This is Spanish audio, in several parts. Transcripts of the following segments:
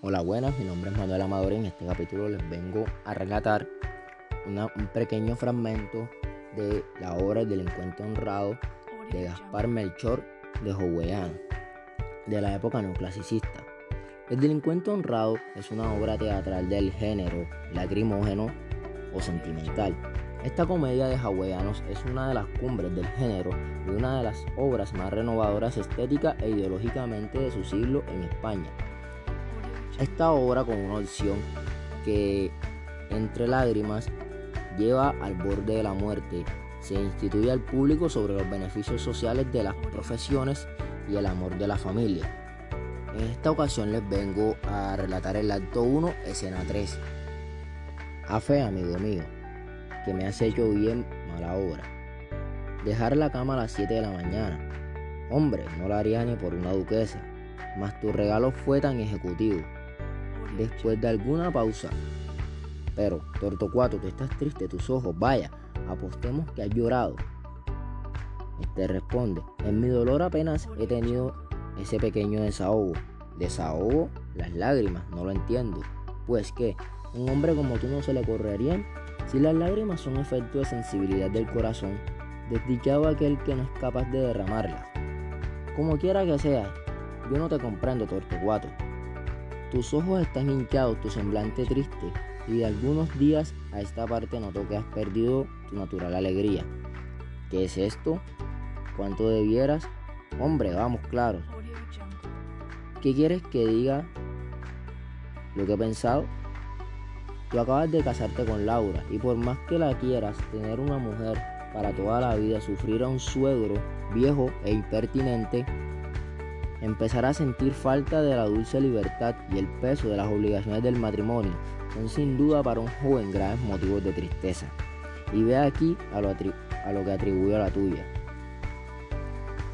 Hola, buenas, mi nombre es Manuel Amador y en este capítulo les vengo a relatar un pequeño fragmento de la obra El delincuente honrado de Gaspar Melchor de Joveano, de la época neoclasicista. El delincuente honrado es una obra teatral del género lacrimógeno o sentimental. Esta comedia de hawaianos es una de las cumbres del género y una de las obras más renovadoras estética e ideológicamente de su siglo en España. Esta obra con una opción que entre lágrimas lleva al borde de la muerte, se instituye al público sobre los beneficios sociales de las profesiones y el amor de la familia. En esta ocasión les vengo a relatar el acto 1, escena 3. A fe, amigo mío, que me has hecho bien mala obra. Dejar la cama a las 7 de la mañana. Hombre, no lo haría ni por una duquesa, mas tu regalo fue tan ejecutivo después de alguna pausa. Pero, Tortocuato, tú estás triste, tus ojos, vaya, apostemos que has llorado. Este responde, en mi dolor apenas he tenido ese pequeño desahogo. Desahogo, las lágrimas, no lo entiendo. Pues que, un hombre como tú no se le correrían si las lágrimas son efecto de sensibilidad del corazón, desdichado aquel que no es capaz de derramarlas. Como quiera que sea, yo no te comprendo, Tortocuato. Tus ojos están hinchados, tu semblante triste, y de algunos días a esta parte noto que has perdido tu natural alegría. ¿Qué es esto? ¿Cuánto debieras? Hombre, vamos, claro. ¿Qué quieres que diga lo que he pensado? Tú acabas de casarte con Laura y por más que la quieras, tener una mujer para toda la vida, sufrir a un suegro viejo e impertinente, Empezar a sentir falta de la dulce libertad y el peso de las obligaciones del matrimonio son sin duda para un joven graves motivos de tristeza. Y ve aquí a lo, a lo que atribuye a la tuya.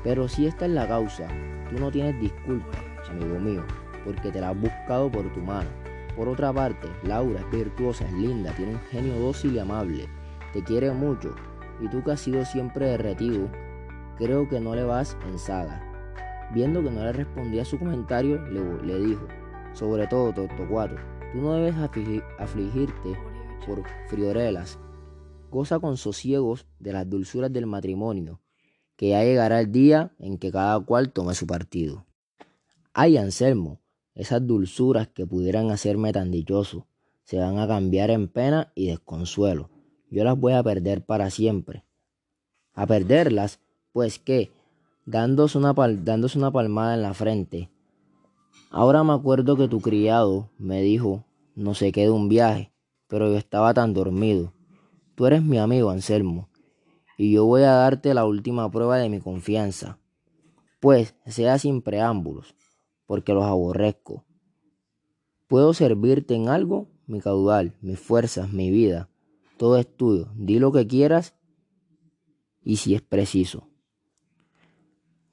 Pero si esta es la causa, tú no tienes disculpa, amigo mío, porque te la has buscado por tu mano. Por otra parte, Laura es virtuosa, es linda, tiene un genio dócil y amable, te quiere mucho, y tú que has sido siempre derretido, creo que no le vas en saga. Viendo que no le respondía a su comentario, le, dijo, sobre todo, Tortocuato, tú no debes afligirte por friorelas, goza con sosiegos de las dulzuras del matrimonio, que ya llegará el día en que cada cual tome su partido. Ay, Anselmo, esas dulzuras que pudieran hacerme tan dichoso, se van a cambiar en pena y desconsuelo. Yo las voy a perder para siempre. A perderlas, pues que, dándose una, una palmada en la frente. Ahora me acuerdo que tu criado me dijo, no sé qué de un viaje, pero yo estaba tan dormido. Tú eres mi amigo, Anselmo, y yo voy a darte la última prueba de mi confianza. Pues sea sin preámbulos, porque los aborrezco. ¿Puedo servirte en algo? Mi caudal, mis fuerzas, mi vida, todo es tuyo. Di lo que quieras y si es preciso.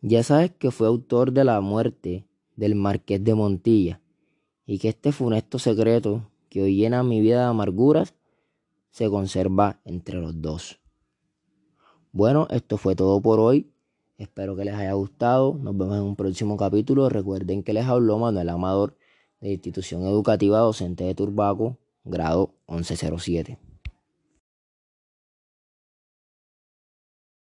Ya sabes que fue autor de la muerte del marqués de Montilla y que este funesto secreto que hoy llena mi vida de amarguras se conserva entre los dos. Bueno, esto fue todo por hoy. Espero que les haya gustado. Nos vemos en un próximo capítulo. Recuerden que les habló Manuel Amador de Institución Educativa Docente de Turbaco, grado 1107.